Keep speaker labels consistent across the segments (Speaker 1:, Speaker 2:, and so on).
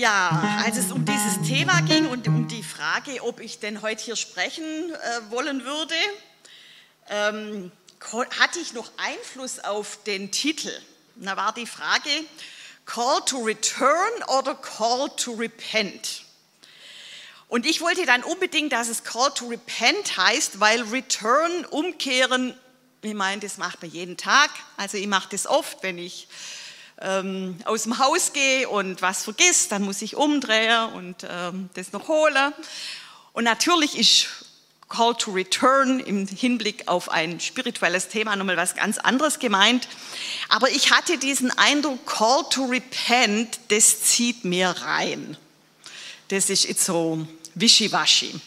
Speaker 1: Ja, als es um dieses Thema ging und um die Frage, ob ich denn heute hier sprechen äh, wollen würde, ähm, hatte ich noch Einfluss auf den Titel. Da war die Frage, Call to Return oder Call to Repent. Und ich wollte dann unbedingt, dass es Call to Repent heißt, weil Return, umkehren, ich meine, das macht man jeden Tag. Also ich mache das oft, wenn ich ähm, aus dem Haus gehe und was vergiss, dann muss ich umdrehen und ähm, das noch holen. Und natürlich ist Call to Return im Hinblick auf ein spirituelles Thema nochmal was ganz anderes gemeint. Aber ich hatte diesen Eindruck, Call to Repent, das zieht mir rein. Das ist jetzt so wischiwaschi.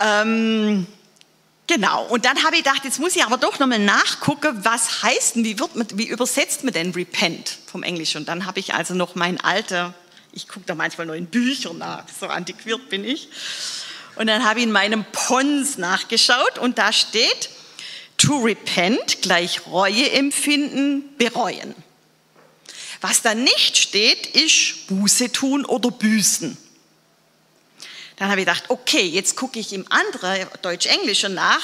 Speaker 1: Ähm, Genau, und dann habe ich gedacht, jetzt muss ich aber doch nochmal nachgucken, was heißt denn, wie, wird man, wie übersetzt man denn repent vom Englischen? Und dann habe ich also noch mein alter, ich gucke da manchmal nur in Büchern nach, so antiquiert bin ich. Und dann habe ich in meinem Pons nachgeschaut und da steht, to repent gleich Reue empfinden, bereuen. Was da nicht steht, ist Buße tun oder büßen. Dann habe ich gedacht, okay, jetzt gucke ich im anderen Deutsch-Englischen nach,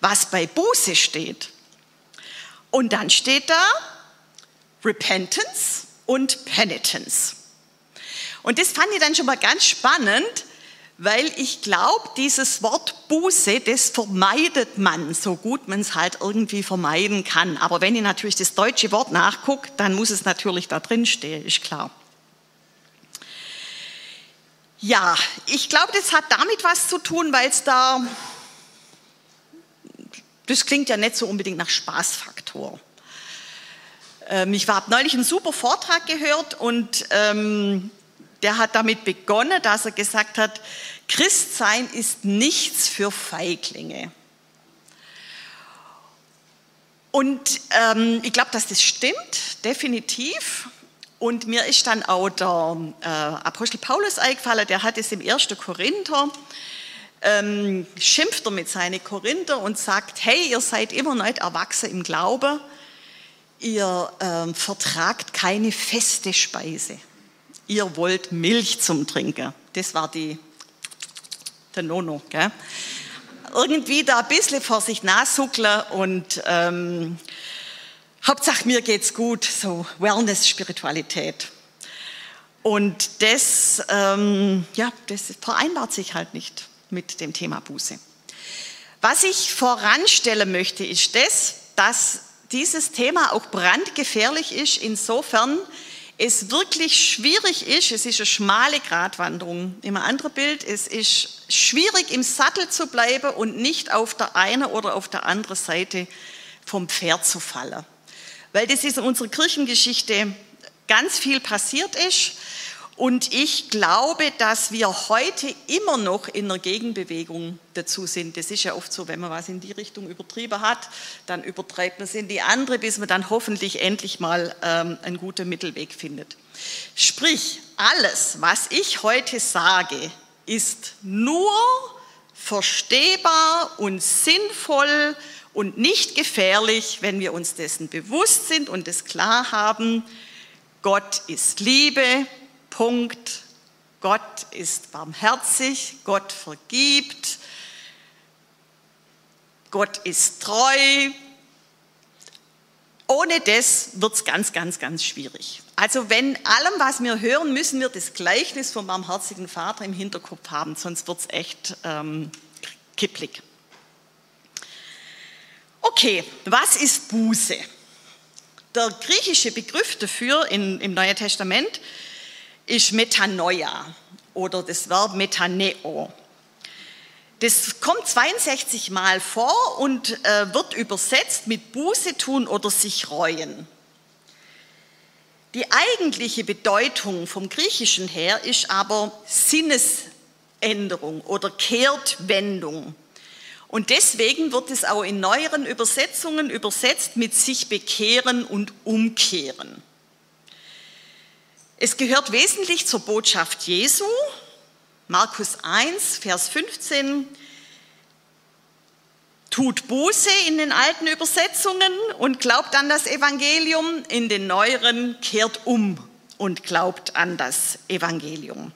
Speaker 1: was bei Buße steht. Und dann steht da Repentance und Penitence. Und das fand ich dann schon mal ganz spannend, weil ich glaube, dieses Wort Buße, das vermeidet man so gut man es halt irgendwie vermeiden kann. Aber wenn ich natürlich das deutsche Wort nachgucke, dann muss es natürlich da drin stehen, ist klar. Ja, ich glaube, das hat damit was zu tun, weil es da, das klingt ja nicht so unbedingt nach Spaßfaktor. Ähm, ich habe neulich einen super Vortrag gehört und ähm, der hat damit begonnen, dass er gesagt hat, Christsein ist nichts für Feiglinge. Und ähm, ich glaube, dass das stimmt, definitiv. Und mir ist dann auch der äh, Apostel Paulus eingefallen, der hat es im 1. Korinther, ähm, schimpft er mit seinen Korinther und sagt, hey, ihr seid immer noch nicht erwachsen im Glauben, ihr ähm, vertragt keine feste Speise. Ihr wollt Milch zum Trinken. Das war die, der Nono. Gell? Irgendwie da ein bisschen vor sich nachsuckeln und ähm, Hauptsache mir geht's gut, so Wellness, Spiritualität. Und das, ähm, ja, das vereinbart sich halt nicht mit dem Thema Buße. Was ich voranstellen möchte, ist das, dass dieses Thema auch brandgefährlich ist, insofern es wirklich schwierig ist, es ist eine schmale Gratwanderung. Im anderen Bild, es ist schwierig im Sattel zu bleiben und nicht auf der einen oder auf der anderen Seite vom Pferd zu fallen weil das ist in unserer Kirchengeschichte ganz viel passiert ist. Und ich glaube, dass wir heute immer noch in einer Gegenbewegung dazu sind. Das ist ja oft so, wenn man was in die Richtung übertrieben hat, dann übertreibt man es in die andere, bis man dann hoffentlich endlich mal ähm, einen guten Mittelweg findet. Sprich, alles, was ich heute sage, ist nur verstehbar und sinnvoll und nicht gefährlich, wenn wir uns dessen bewusst sind und es klar haben, Gott ist Liebe, Punkt. Gott ist barmherzig, Gott vergibt, Gott ist treu. Ohne das wird es ganz, ganz, ganz schwierig. Also wenn allem, was wir hören, müssen wir das Gleichnis vom barmherzigen Vater im Hinterkopf haben, sonst wird es echt ähm, kipplig. Okay, was ist Buße? Der griechische Begriff dafür in, im Neuen Testament ist Metanoia oder das Verb Metaneo. Das kommt 62 Mal vor und äh, wird übersetzt mit Buße tun oder sich reuen. Die eigentliche Bedeutung vom Griechischen her ist aber Sinnesänderung oder Kehrtwendung. Und deswegen wird es auch in neueren Übersetzungen übersetzt mit sich bekehren und umkehren. Es gehört wesentlich zur Botschaft Jesu. Markus 1, Vers 15. Tut Buße in den alten Übersetzungen und glaubt an das Evangelium. In den neueren kehrt um und glaubt an das Evangelium.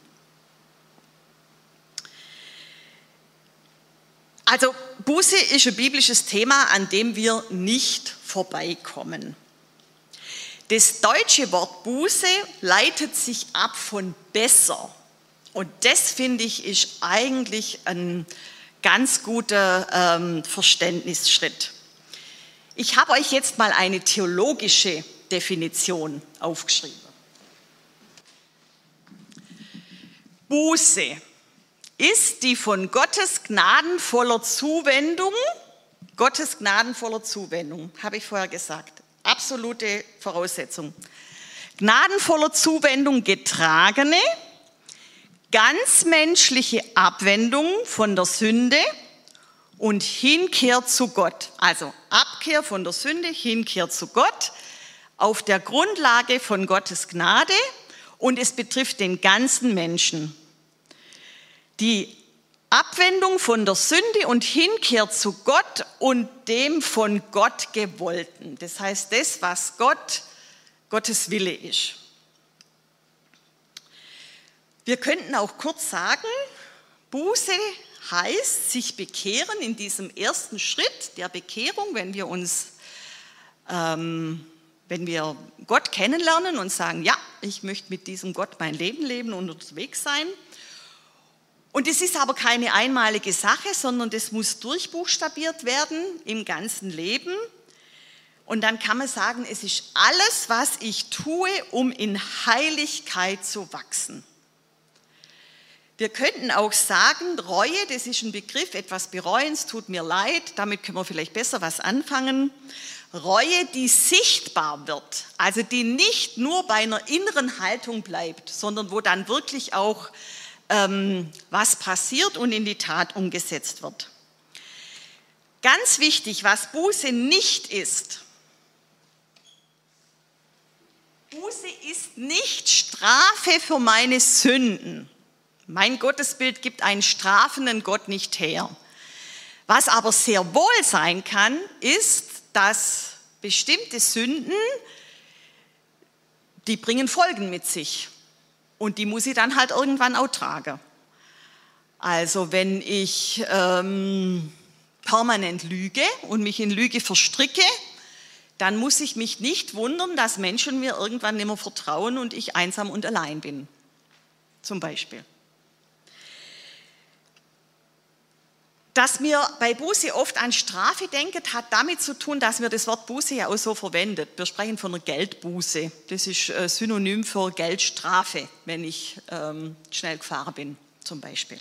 Speaker 1: Also Buße ist ein biblisches Thema, an dem wir nicht vorbeikommen. Das deutsche Wort Buße leitet sich ab von besser. Und das finde ich ist eigentlich ein ganz guter ähm, Verständnisschritt. Ich habe euch jetzt mal eine theologische Definition aufgeschrieben. Buße ist die von Gottes gnadenvoller Zuwendung, Gottes gnadenvoller Zuwendung, habe ich vorher gesagt, absolute Voraussetzung. Gnadenvoller Zuwendung getragene, ganz menschliche Abwendung von der Sünde und Hinkehr zu Gott. Also Abkehr von der Sünde, Hinkehr zu Gott auf der Grundlage von Gottes Gnade und es betrifft den ganzen Menschen. Die Abwendung von der Sünde und Hinkehr zu Gott und dem von Gott gewollten. Das heißt, das, was Gott, Gottes Wille ist. Wir könnten auch kurz sagen, Buße heißt sich bekehren in diesem ersten Schritt der Bekehrung, wenn wir uns, ähm, wenn wir Gott kennenlernen und sagen, ja, ich möchte mit diesem Gott mein Leben leben und unterwegs sein. Und es ist aber keine einmalige Sache, sondern das muss durchbuchstabiert werden im ganzen Leben. Und dann kann man sagen, es ist alles, was ich tue, um in Heiligkeit zu wachsen. Wir könnten auch sagen, Reue, das ist ein Begriff, etwas bereuen, es tut mir leid, damit können wir vielleicht besser was anfangen. Reue, die sichtbar wird, also die nicht nur bei einer inneren Haltung bleibt, sondern wo dann wirklich auch ähm, was passiert und in die Tat umgesetzt wird. Ganz wichtig, was Buße nicht ist. Buße ist nicht Strafe für meine Sünden. Mein Gottesbild gibt einen strafenden Gott nicht her. Was aber sehr wohl sein kann, ist, dass bestimmte Sünden, die bringen Folgen mit sich. Und die muss ich dann halt irgendwann auch tragen. Also wenn ich ähm, permanent lüge und mich in Lüge verstricke, dann muss ich mich nicht wundern, dass Menschen mir irgendwann nicht mehr vertrauen und ich einsam und allein bin. Zum Beispiel. Dass wir bei Buße oft an Strafe denken, hat damit zu tun, dass wir das Wort Buße ja auch so verwendet. Wir sprechen von einer Geldbuße. Das ist äh, Synonym für Geldstrafe, wenn ich ähm, schnell gefahren bin, zum Beispiel.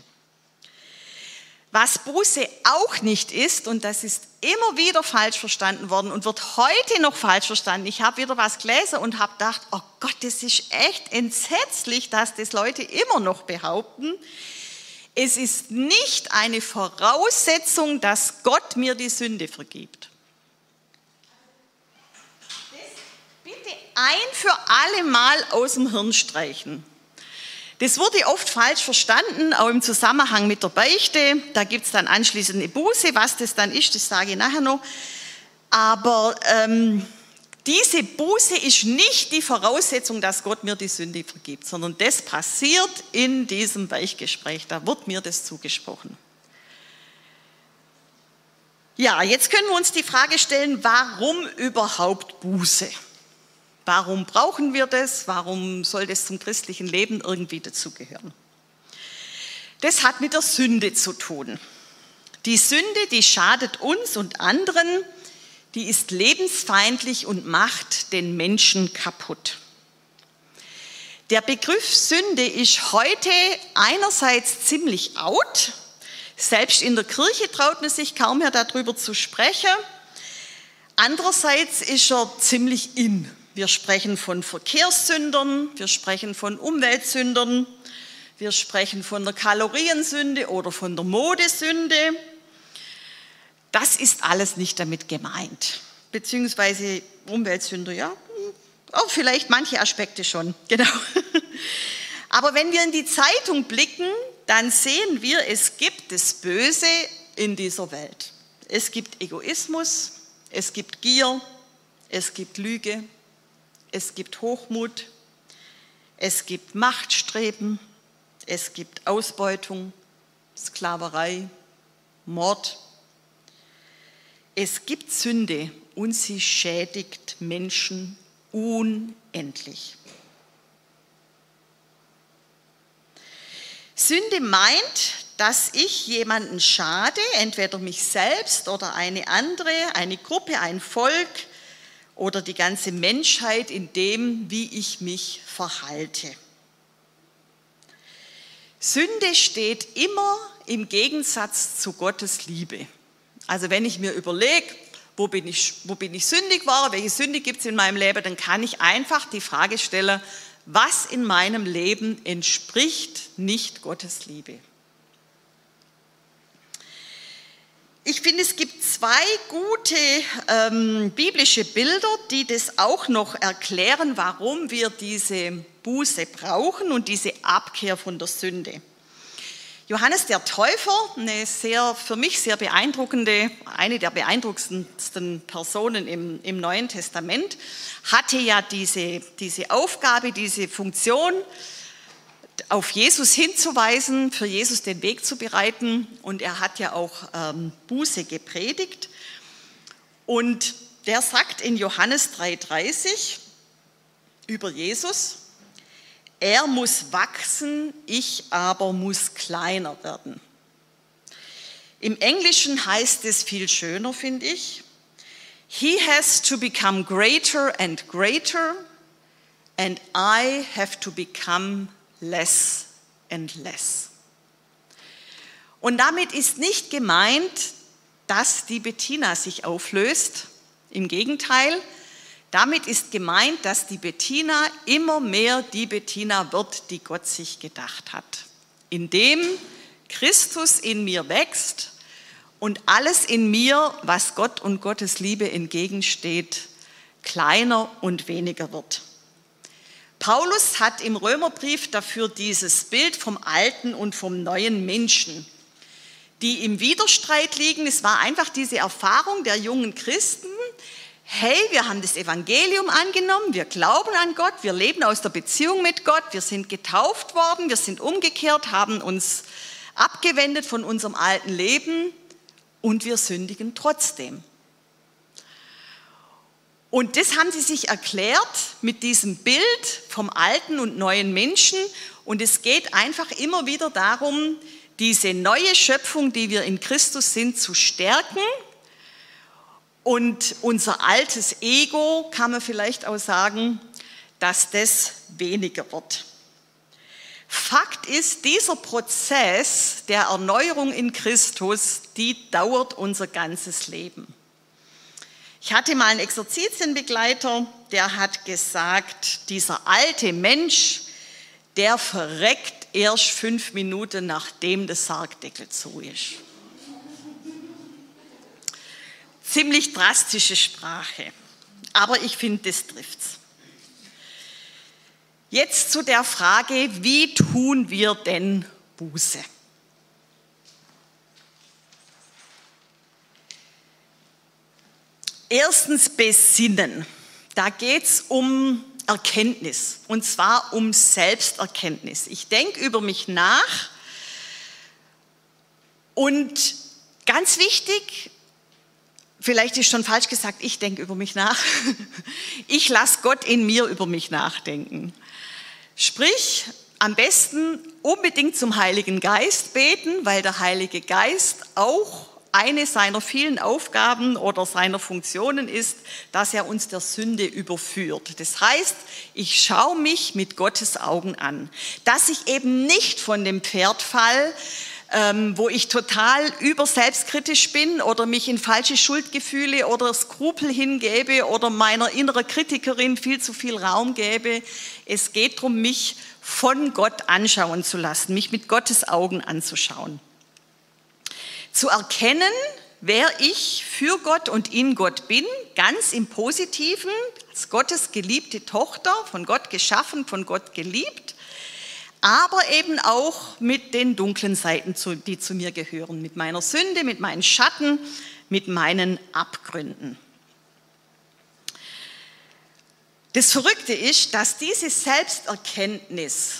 Speaker 1: Was Buße auch nicht ist, und das ist immer wieder falsch verstanden worden und wird heute noch falsch verstanden. Ich habe wieder was gelesen und habe gedacht, oh Gott, das ist echt entsetzlich, dass das Leute immer noch behaupten. Es ist nicht eine Voraussetzung, dass Gott mir die Sünde vergibt. Das bitte ein für alle Mal aus dem Hirn streichen. Das wurde oft falsch verstanden, auch im Zusammenhang mit der Beichte. Da gibt es dann anschließend eine Buße. Was das dann ist, das sage ich nachher noch. Aber ähm, diese Buße ist nicht die Voraussetzung, dass Gott mir die Sünde vergibt, sondern das passiert in diesem Weichgespräch. Da wird mir das zugesprochen. Ja, jetzt können wir uns die Frage stellen, warum überhaupt Buße? Warum brauchen wir das? Warum soll das zum christlichen Leben irgendwie dazugehören? Das hat mit der Sünde zu tun. Die Sünde, die schadet uns und anderen die ist lebensfeindlich und macht den Menschen kaputt. Der Begriff Sünde ist heute einerseits ziemlich out. Selbst in der Kirche traut man sich kaum mehr darüber zu sprechen. Andererseits ist er ziemlich in. Wir sprechen von Verkehrssündern, wir sprechen von Umweltsündern, wir sprechen von der Kaloriensünde oder von der Modesünde. Das ist alles nicht damit gemeint. Beziehungsweise Umweltsünder, ja, auch vielleicht manche Aspekte schon, genau. Aber wenn wir in die Zeitung blicken, dann sehen wir, es gibt das Böse in dieser Welt. Es gibt Egoismus, es gibt Gier, es gibt Lüge, es gibt Hochmut, es gibt Machtstreben, es gibt Ausbeutung, Sklaverei, Mord. Es gibt Sünde und sie schädigt Menschen unendlich. Sünde meint, dass ich jemanden schade, entweder mich selbst oder eine andere, eine Gruppe, ein Volk oder die ganze Menschheit in dem, wie ich mich verhalte. Sünde steht immer im Gegensatz zu Gottes Liebe. Also wenn ich mir überlege, wo bin ich, wo bin ich sündig war, welche Sünde gibt es in meinem Leben, dann kann ich einfach die Frage stellen, was in meinem Leben entspricht nicht Gottes Liebe. Ich finde, es gibt zwei gute ähm, biblische Bilder, die das auch noch erklären, warum wir diese Buße brauchen und diese Abkehr von der Sünde. Johannes der Täufer, eine sehr, für mich sehr beeindruckende, eine der beeindruckendsten Personen im, im Neuen Testament, hatte ja diese, diese Aufgabe, diese Funktion, auf Jesus hinzuweisen, für Jesus den Weg zu bereiten. Und er hat ja auch ähm, Buße gepredigt. Und der sagt in Johannes 3,30 über Jesus, er muss wachsen, ich aber muss kleiner werden. Im Englischen heißt es viel schöner, finde ich. He has to become greater and greater, and I have to become less and less. Und damit ist nicht gemeint, dass die Bettina sich auflöst. Im Gegenteil, damit ist gemeint, dass die Bettina immer mehr die Bettina wird, die Gott sich gedacht hat. Indem Christus in mir wächst und alles in mir, was Gott und Gottes Liebe entgegensteht, kleiner und weniger wird. Paulus hat im Römerbrief dafür dieses Bild vom alten und vom neuen Menschen, die im Widerstreit liegen. Es war einfach diese Erfahrung der jungen Christen, hey, wir haben das Evangelium angenommen, wir glauben an Gott, wir leben aus der Beziehung mit Gott, wir sind getauft worden, wir sind umgekehrt, haben uns abgewendet von unserem alten Leben und wir sündigen trotzdem. Und das haben sie sich erklärt mit diesem Bild vom alten und neuen Menschen. Und es geht einfach immer wieder darum, diese neue Schöpfung, die wir in Christus sind, zu stärken und unser altes Ego, kann man vielleicht auch sagen, dass das weniger wird. Fakt ist, dieser Prozess der Erneuerung in Christus, die dauert unser ganzes Leben. Ich hatte mal einen Exerzitienbegleiter, der hat gesagt, dieser alte Mensch, der verreckt erst fünf Minuten, nachdem der Sargdeckel zu ist ziemlich drastische Sprache, aber ich finde, das trifft's. Jetzt zu der Frage, wie tun wir denn Buße? Erstens besinnen. Da geht es um Erkenntnis und zwar um Selbsterkenntnis. Ich denke über mich nach und ganz wichtig, Vielleicht ist schon falsch gesagt, ich denke über mich nach. Ich lasse Gott in mir über mich nachdenken. Sprich, am besten unbedingt zum Heiligen Geist beten, weil der Heilige Geist auch eine seiner vielen Aufgaben oder seiner Funktionen ist, dass er uns der Sünde überführt. Das heißt, ich schaue mich mit Gottes Augen an, dass ich eben nicht von dem Pferd fall, ähm, wo ich total überselbstkritisch bin oder mich in falsche Schuldgefühle oder Skrupel hingebe oder meiner inneren Kritikerin viel zu viel Raum gebe. Es geht darum, mich von Gott anschauen zu lassen, mich mit Gottes Augen anzuschauen. Zu erkennen, wer ich für Gott und in Gott bin, ganz im Positiven, als Gottes geliebte Tochter, von Gott geschaffen, von Gott geliebt aber eben auch mit den dunklen Seiten, die zu mir gehören, mit meiner Sünde, mit meinen Schatten, mit meinen Abgründen. Das Verrückte ist, dass diese Selbsterkenntnis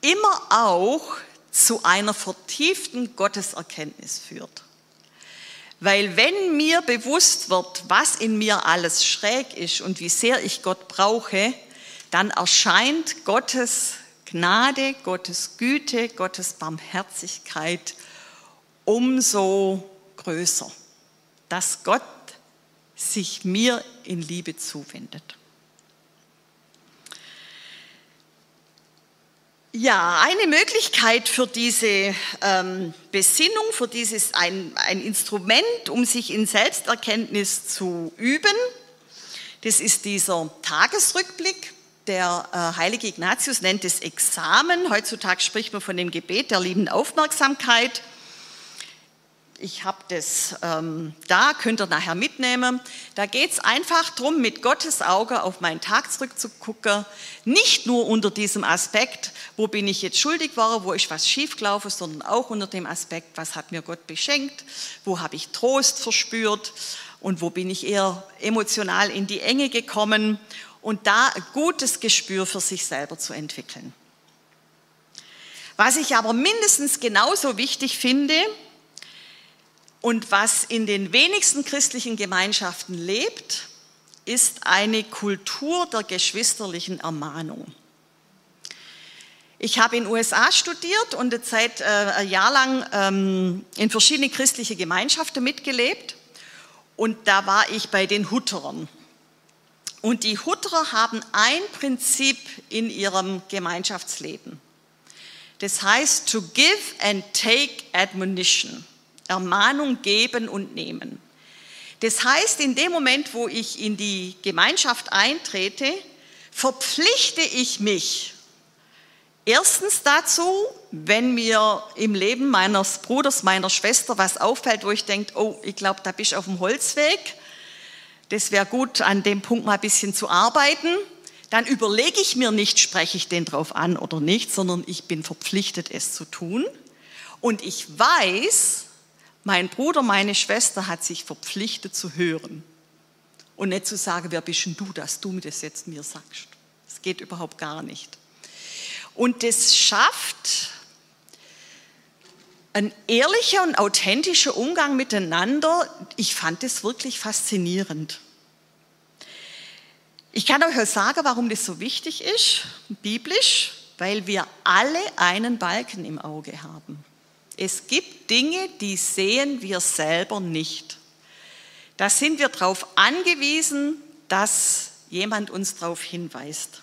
Speaker 1: immer auch zu einer vertieften Gotteserkenntnis führt. Weil wenn mir bewusst wird, was in mir alles schräg ist und wie sehr ich Gott brauche, dann erscheint Gottes Gnade, Gottes Güte, Gottes Barmherzigkeit umso größer, dass Gott sich mir in Liebe zuwendet. Ja, eine Möglichkeit für diese ähm, Besinnung, für dieses ein, ein Instrument, um sich in Selbsterkenntnis zu üben, das ist dieser Tagesrückblick. Der äh, heilige Ignatius nennt es Examen. Heutzutage spricht man von dem Gebet der lieben Aufmerksamkeit ich habe das ähm, da, könnt ihr nachher mitnehmen. Da geht es einfach darum, mit Gottes Auge auf meinen Tag zurückzugucken. Nicht nur unter diesem Aspekt, wo bin ich jetzt schuldig war, wo ist was schiefgelaufen, sondern auch unter dem Aspekt, was hat mir Gott beschenkt, wo habe ich Trost verspürt und wo bin ich eher emotional in die Enge gekommen und da ein gutes Gespür für sich selber zu entwickeln. Was ich aber mindestens genauso wichtig finde, und was in den wenigsten christlichen Gemeinschaften lebt, ist eine Kultur der geschwisterlichen Ermahnung. Ich habe in den USA studiert und Zeit, äh, ein Jahr lang ähm, in verschiedene christliche Gemeinschaften mitgelebt. Und da war ich bei den Hutterern. Und die Hutterer haben ein Prinzip in ihrem Gemeinschaftsleben. Das heißt, to give and take admonition. Ermahnung geben und nehmen. Das heißt, in dem Moment, wo ich in die Gemeinschaft eintrete, verpflichte ich mich erstens dazu, wenn mir im Leben meines Bruders, meiner Schwester was auffällt, wo ich denke, oh, ich glaube, da bist du auf dem Holzweg, das wäre gut, an dem Punkt mal ein bisschen zu arbeiten, dann überlege ich mir nicht, spreche ich den drauf an oder nicht, sondern ich bin verpflichtet, es zu tun. Und ich weiß, mein Bruder, meine Schwester hat sich verpflichtet zu hören und nicht zu sagen, wer bist denn du, dass du mir das jetzt mir sagst. Das geht überhaupt gar nicht. Und das schafft ein ehrlicher und authentischer Umgang miteinander. Ich fand das wirklich faszinierend. Ich kann euch sagen, warum das so wichtig ist, biblisch, weil wir alle einen Balken im Auge haben. Es gibt Dinge, die sehen wir selber nicht. Da sind wir darauf angewiesen, dass jemand uns darauf hinweist.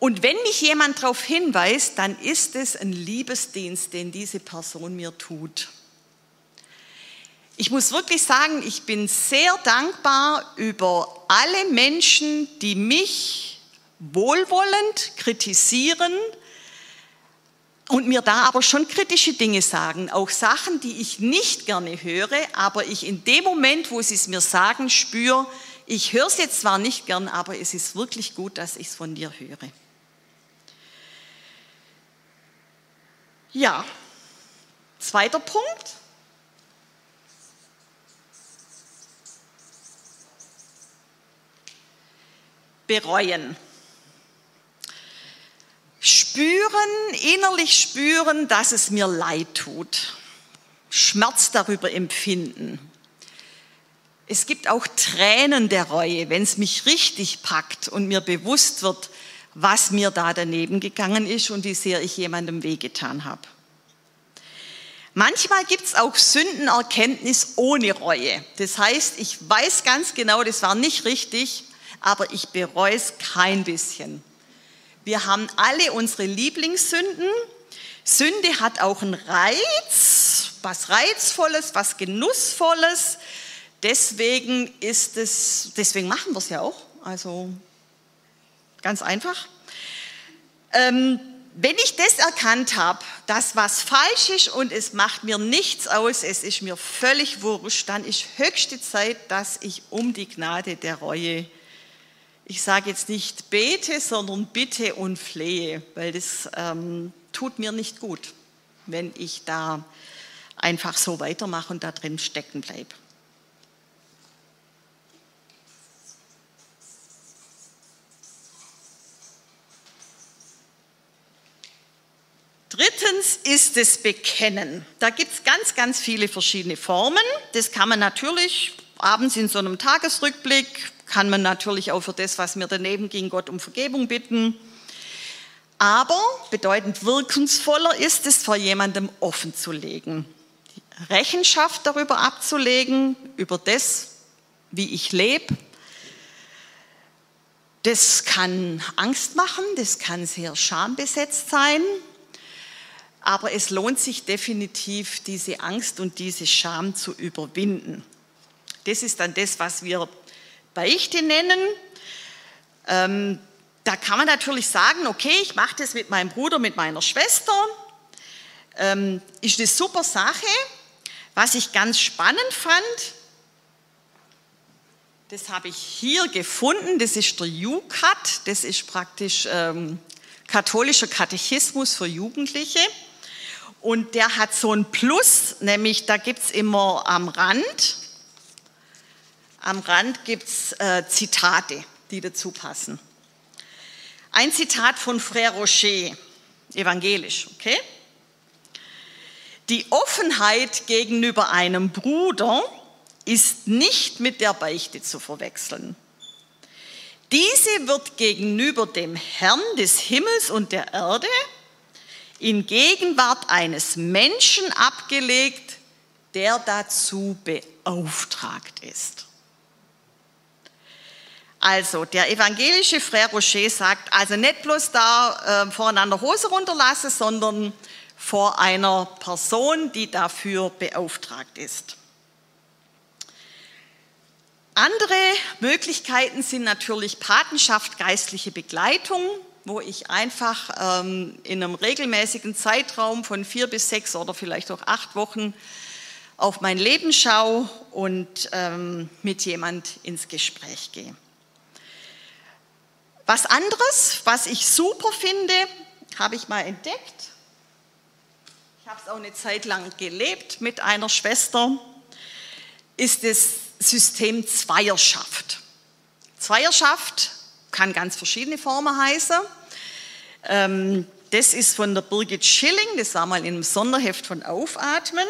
Speaker 1: Und wenn mich jemand darauf hinweist, dann ist es ein Liebesdienst, den diese Person mir tut. Ich muss wirklich sagen, ich bin sehr dankbar über alle Menschen, die mich wohlwollend kritisieren, und mir da aber schon kritische Dinge sagen, auch Sachen, die ich nicht gerne höre, aber ich in dem Moment, wo sie es mir sagen, spüre, ich höre es jetzt zwar nicht gern, aber es ist wirklich gut, dass ich es von dir höre. Ja, zweiter Punkt. Bereuen spüren, innerlich spüren, dass es mir leid tut. Schmerz darüber empfinden. Es gibt auch Tränen der Reue, wenn es mich richtig packt und mir bewusst wird, was mir da daneben gegangen ist und wie sehr ich jemandem wehgetan habe. Manchmal gibt es auch Sündenerkenntnis ohne Reue. Das heißt, ich weiß ganz genau, das war nicht richtig, aber ich bereue es kein bisschen. Wir haben alle unsere Lieblingssünden. Sünde hat auch einen Reiz, was Reizvolles, was Genussvolles. Deswegen ist es, deswegen machen wir es ja auch. Also ganz einfach. Ähm, wenn ich das erkannt habe, dass was falsch ist und es macht mir nichts aus, es ist mir völlig wurscht, dann ist höchste Zeit, dass ich um die Gnade der Reue ich sage jetzt nicht bete, sondern bitte und flehe, weil das ähm, tut mir nicht gut, wenn ich da einfach so weitermache und da drin stecken bleibe. Ist das Bekennen? Da gibt es ganz, ganz viele verschiedene Formen. Das kann man natürlich abends in so einem Tagesrückblick, kann man natürlich auch für das, was mir daneben ging, Gott um Vergebung bitten. Aber bedeutend wirkungsvoller ist es, vor jemandem offen zu legen. Rechenschaft darüber abzulegen, über das, wie ich lebe. Das kann Angst machen, das kann sehr schambesetzt sein, aber es lohnt sich definitiv, diese Angst und diese Scham zu überwinden. Das ist dann das, was wir Beichte nennen. Ähm, da kann man natürlich sagen, okay, ich mache das mit meinem Bruder, mit meiner Schwester. Ähm, ist eine super Sache. Was ich ganz spannend fand, das habe ich hier gefunden, das ist der UCAT, das ist praktisch ähm, katholischer Katechismus für Jugendliche. Und der hat so ein Plus, nämlich da gibt es immer am Rand, am Rand gibt es äh, Zitate, die dazu passen. Ein Zitat von Frère Rocher, evangelisch, okay? Die Offenheit gegenüber einem Bruder ist nicht mit der Beichte zu verwechseln. Diese wird gegenüber dem Herrn des Himmels und der Erde in Gegenwart eines Menschen abgelegt, der dazu beauftragt ist. Also, der evangelische Frère Rocher sagt, also nicht bloß da äh, voreinander Hose runterlassen, sondern vor einer Person, die dafür beauftragt ist. Andere Möglichkeiten sind natürlich Patenschaft, geistliche Begleitung, wo ich einfach ähm, in einem regelmäßigen Zeitraum von vier bis sechs oder vielleicht auch acht Wochen auf mein Leben schaue und ähm, mit jemand ins Gespräch gehe. Was anderes, was ich super finde, habe ich mal entdeckt habe es auch eine Zeit lang gelebt mit einer Schwester, ist das System Zweierschaft. Zweierschaft kann ganz verschiedene Formen heißen. Ähm, das ist von der Birgit Schilling, das war mal in einem Sonderheft von Aufatmen.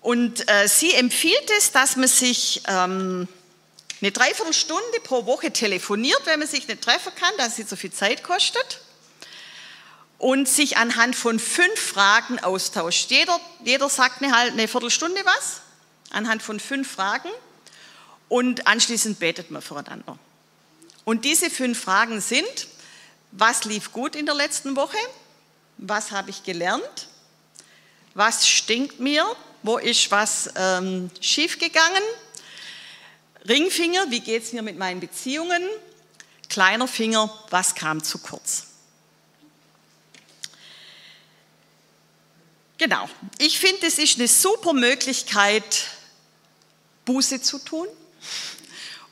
Speaker 1: Und äh, sie empfiehlt es, dass man sich ähm, eine Dreiviertelstunde pro Woche telefoniert, wenn man sich nicht treffen kann, dass es nicht so viel Zeit kostet und sich anhand von fünf Fragen austauscht. Jeder, jeder sagt eine, eine Viertelstunde was, anhand von fünf Fragen und anschließend betet man voreinander. Und diese fünf Fragen sind, was lief gut in der letzten Woche? Was habe ich gelernt? Was stinkt mir? Wo ist was ähm, schiefgegangen? Ringfinger, wie geht es mir mit meinen Beziehungen? Kleiner Finger, was kam zu kurz? Genau. Ich finde, es ist eine super Möglichkeit, Buße zu tun,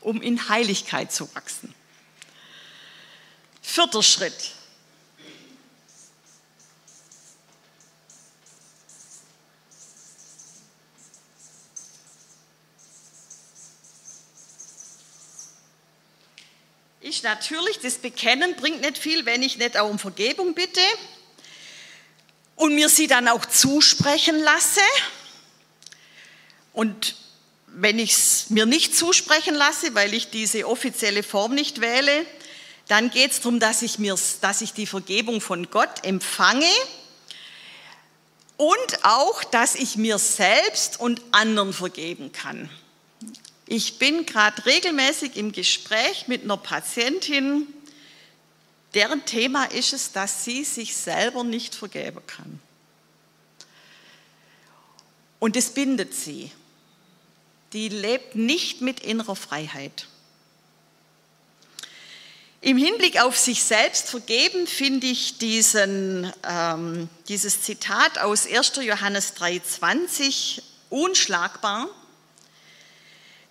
Speaker 1: um in Heiligkeit zu wachsen. Vierter Schritt. Ich natürlich, das Bekennen bringt nicht viel, wenn ich nicht auch um Vergebung bitte und mir sie dann auch zusprechen lasse. Und wenn ich es mir nicht zusprechen lasse, weil ich diese offizielle Form nicht wähle, dann geht es darum, dass ich, mir, dass ich die Vergebung von Gott empfange und auch, dass ich mir selbst und anderen vergeben kann. Ich bin gerade regelmäßig im Gespräch mit einer Patientin, deren Thema ist es, dass sie sich selber nicht vergeben kann. Und es bindet sie. Die lebt nicht mit innerer Freiheit. Im Hinblick auf sich selbst vergeben finde ich diesen, ähm, dieses Zitat aus 1. Johannes 3,20 unschlagbar.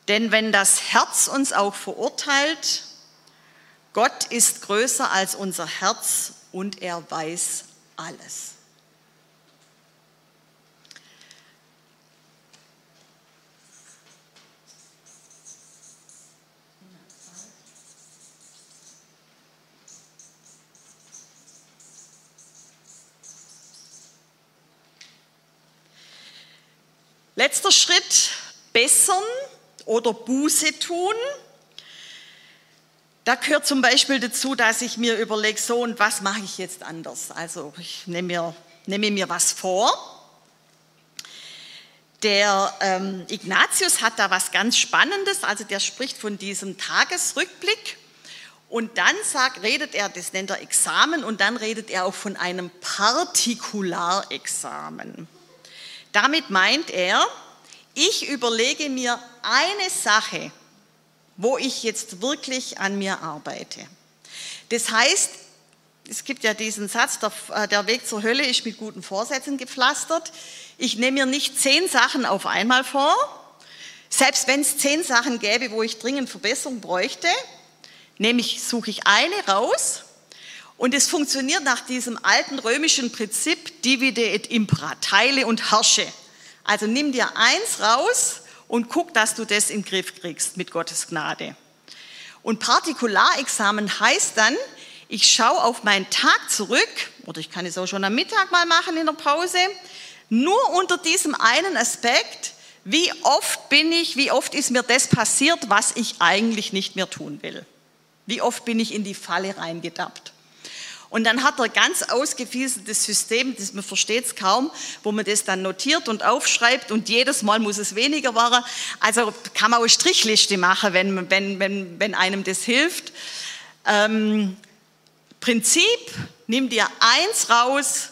Speaker 1: Denn wenn das Herz uns auch verurteilt, Gott ist größer als unser Herz und er weiß alles. Letzter Schritt, bessern oder Buße tun. Da gehört zum Beispiel dazu, dass ich mir überlege, so und was mache ich jetzt anders? Also ich nehme mir, nehme mir was vor. Der ähm, Ignatius hat da was ganz Spannendes, also der spricht von diesem Tagesrückblick und dann sagt, redet er, das nennt er Examen und dann redet er auch von einem Partikularexamen. Damit meint er, ich überlege mir eine Sache, wo ich jetzt wirklich an mir arbeite. Das heißt, es gibt ja diesen Satz, der, äh, der, Weg zur Hölle ist mit guten Vorsätzen gepflastert. Ich nehme mir nicht zehn Sachen auf einmal vor, selbst wenn es zehn Sachen gäbe, wo ich dringend Verbesserung bräuchte, nämlich suche ich eine raus und es funktioniert nach diesem alten römischen Prinzip divide et impera, teile und herrsche. Also nimm dir eins raus und guck, dass du das in den Griff kriegst mit Gottes Gnade. Und Partikularexamen heißt dann, ich schaue auf meinen Tag zurück, oder ich kann es auch schon am Mittag mal machen in der Pause, nur unter diesem einen Aspekt, wie oft bin ich, wie oft ist mir das passiert, was ich eigentlich nicht mehr tun will. Wie oft bin ich in die Falle reingedappt. Und dann hat er ganz ausgefieseltes System, das man versteht es kaum, wo man das dann notiert und aufschreibt und jedes Mal muss es weniger werden. Also kann man auch Strichliste machen, wenn, wenn, wenn, wenn einem das hilft. Ähm, Prinzip, nimm dir eins raus,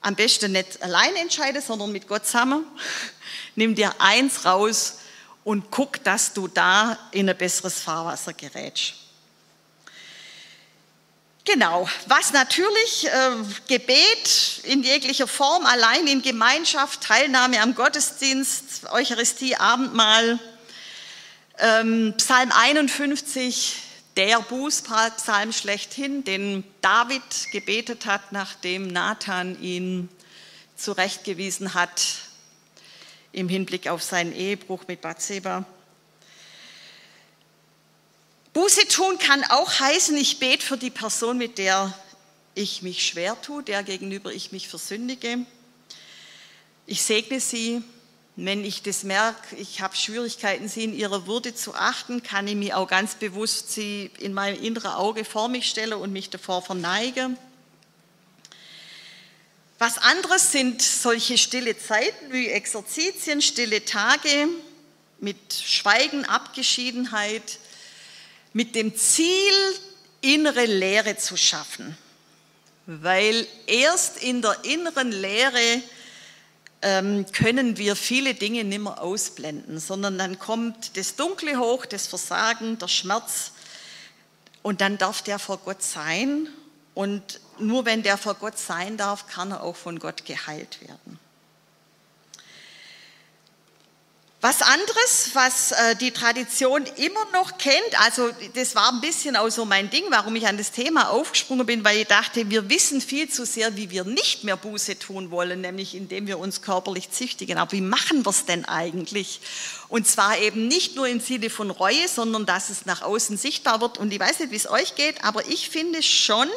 Speaker 1: am besten nicht allein entscheiden, sondern mit Gott zusammen. nimm dir eins raus und guck, dass du da in ein besseres Fahrwasser gerätst. Genau, was natürlich äh, Gebet in jeglicher Form, allein in Gemeinschaft, Teilnahme am Gottesdienst, Eucharistie, Abendmahl, ähm, Psalm 51, der Bußpsalm schlechthin, den David gebetet hat, nachdem Nathan ihn zurechtgewiesen hat im Hinblick auf seinen Ehebruch mit Bathseba. Buße tun kann auch heißen, ich bete für die Person, mit der ich mich schwer tue, der gegenüber ich mich versündige. Ich segne sie. Wenn ich das merke, ich habe Schwierigkeiten, sie in ihrer Würde zu achten, kann ich mir auch ganz bewusst sie in meinem inneren Auge vor mich stellen und mich davor verneige. Was anderes sind solche stille Zeiten wie Exerzitien, stille Tage mit Schweigen, Abgeschiedenheit, mit dem Ziel, innere Lehre zu schaffen. Weil erst in der inneren Lehre ähm, können wir viele Dinge nicht mehr ausblenden, sondern dann kommt das Dunkle hoch, das Versagen, der Schmerz und dann darf der vor Gott sein und nur wenn der vor Gott sein darf, kann er auch von Gott geheilt werden. Was anderes, was äh, die Tradition immer noch kennt, also das war ein bisschen auch so mein Ding, warum ich an das Thema aufgesprungen bin, weil ich dachte, wir wissen viel zu sehr, wie wir nicht mehr Buße tun wollen, nämlich indem wir uns körperlich züchtigen. Aber wie machen wir es denn eigentlich? Und zwar eben nicht nur im Sinne von Reue, sondern dass es nach außen sichtbar wird. Und ich weiß nicht, wie es euch geht, aber ich finde schon,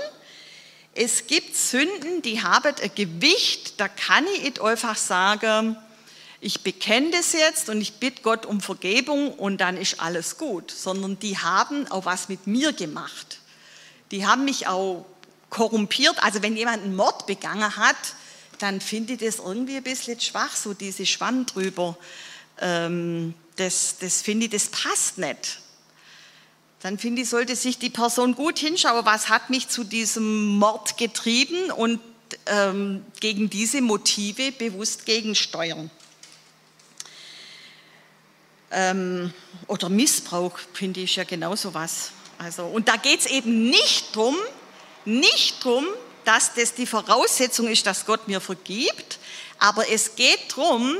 Speaker 1: es gibt Sünden, die haben ein Gewicht, da kann ich einfach sagen, ich bekenne das jetzt und ich bitte Gott um Vergebung und dann ist alles gut, sondern die haben auch was mit mir gemacht. Die haben mich auch korrumpiert. Also wenn jemand einen Mord begangen hat, dann finde ich das irgendwie ein bisschen schwach, so diese Schwamm drüber. Ähm, das, das finde ich, das passt nicht. Dann finde ich, sollte sich die Person gut hinschauen, was hat mich zu diesem Mord getrieben und ähm, gegen diese Motive bewusst gegensteuern ähm, oder Missbrauch, finde ich ja genauso was. Also, und da geht es eben nicht drum, nicht drum, dass das die Voraussetzung ist, dass Gott mir vergibt, aber es geht darum,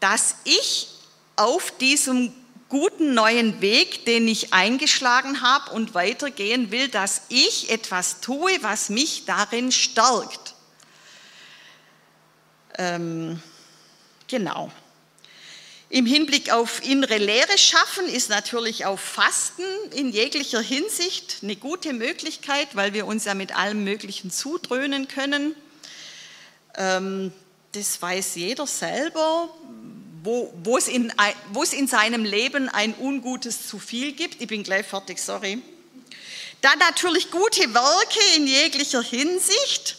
Speaker 1: dass ich auf diesem guten neuen Weg, den ich eingeschlagen habe und weitergehen will, dass ich etwas tue, was mich darin stärkt. Ähm, genau. Im Hinblick auf innere Lehre schaffen ist natürlich auch Fasten in jeglicher Hinsicht eine gute Möglichkeit, weil wir uns ja mit allem Möglichen zudröhnen können. Ähm, das weiß jeder selber, wo, es in seinem Leben ein ungutes zu viel gibt. Ich bin gleich fertig, sorry. Dann natürlich gute Werke in jeglicher Hinsicht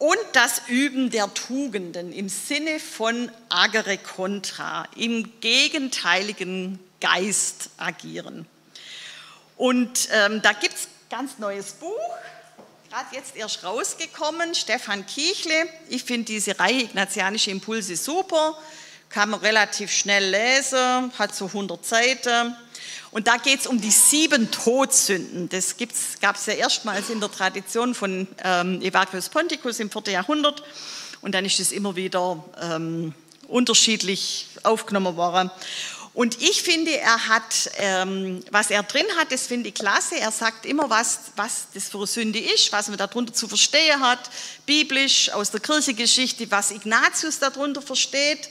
Speaker 1: und das Üben der Tugenden im Sinne von agere contra, im gegenteiligen Geist agieren. Und ähm, da gibt es ganz neues Buch, gerade jetzt erst rausgekommen, Stefan Kiechle. Ich finde diese Reihe Ignatianische Impulse super, kann man relativ schnell lesen, hat so 100 Seiten. Und da geht es um die sieben Todsünden. Das gab es ja erstmals in der Tradition von ähm, Evacuus Ponticus im 4. Jahrhundert. Und dann ist es immer wieder ähm, unterschiedlich aufgenommen worden. Und ich finde, er hat, ähm, was er drin hat, das finde ich klasse. Er sagt immer, was, was das für eine Sünde ist, was man darunter zu verstehen hat, biblisch, aus der Kirchengeschichte, was Ignatius darunter versteht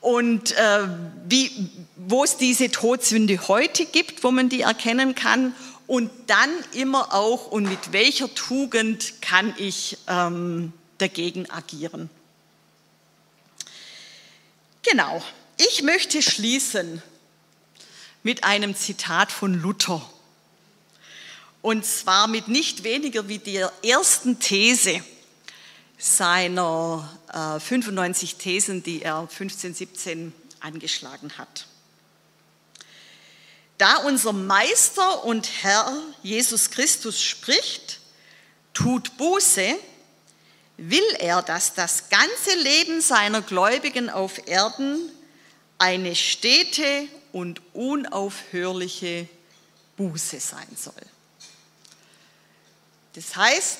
Speaker 1: und äh, wie, wo es diese Todsünde heute gibt, wo man die erkennen kann und dann immer auch und mit welcher Tugend kann ich ähm, dagegen agieren. Genau, ich möchte schließen mit einem Zitat von Luther. Und zwar mit nicht weniger wie der ersten These seiner äh, 95 Thesen, die er 1517 angeschlagen hat. Da unser Meister und Herr Jesus Christus spricht, tut Buße, will er, dass das ganze Leben seiner Gläubigen auf Erden eine stete und unaufhörliche Buße sein soll. Das heißt,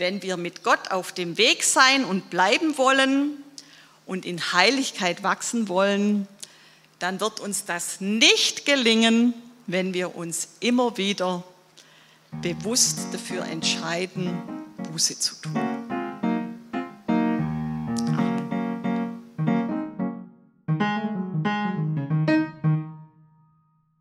Speaker 1: wenn wir mit Gott auf dem Weg sein und bleiben wollen und in Heiligkeit wachsen wollen, dann wird uns das nicht gelingen, wenn wir uns immer wieder bewusst dafür entscheiden, Buße zu tun.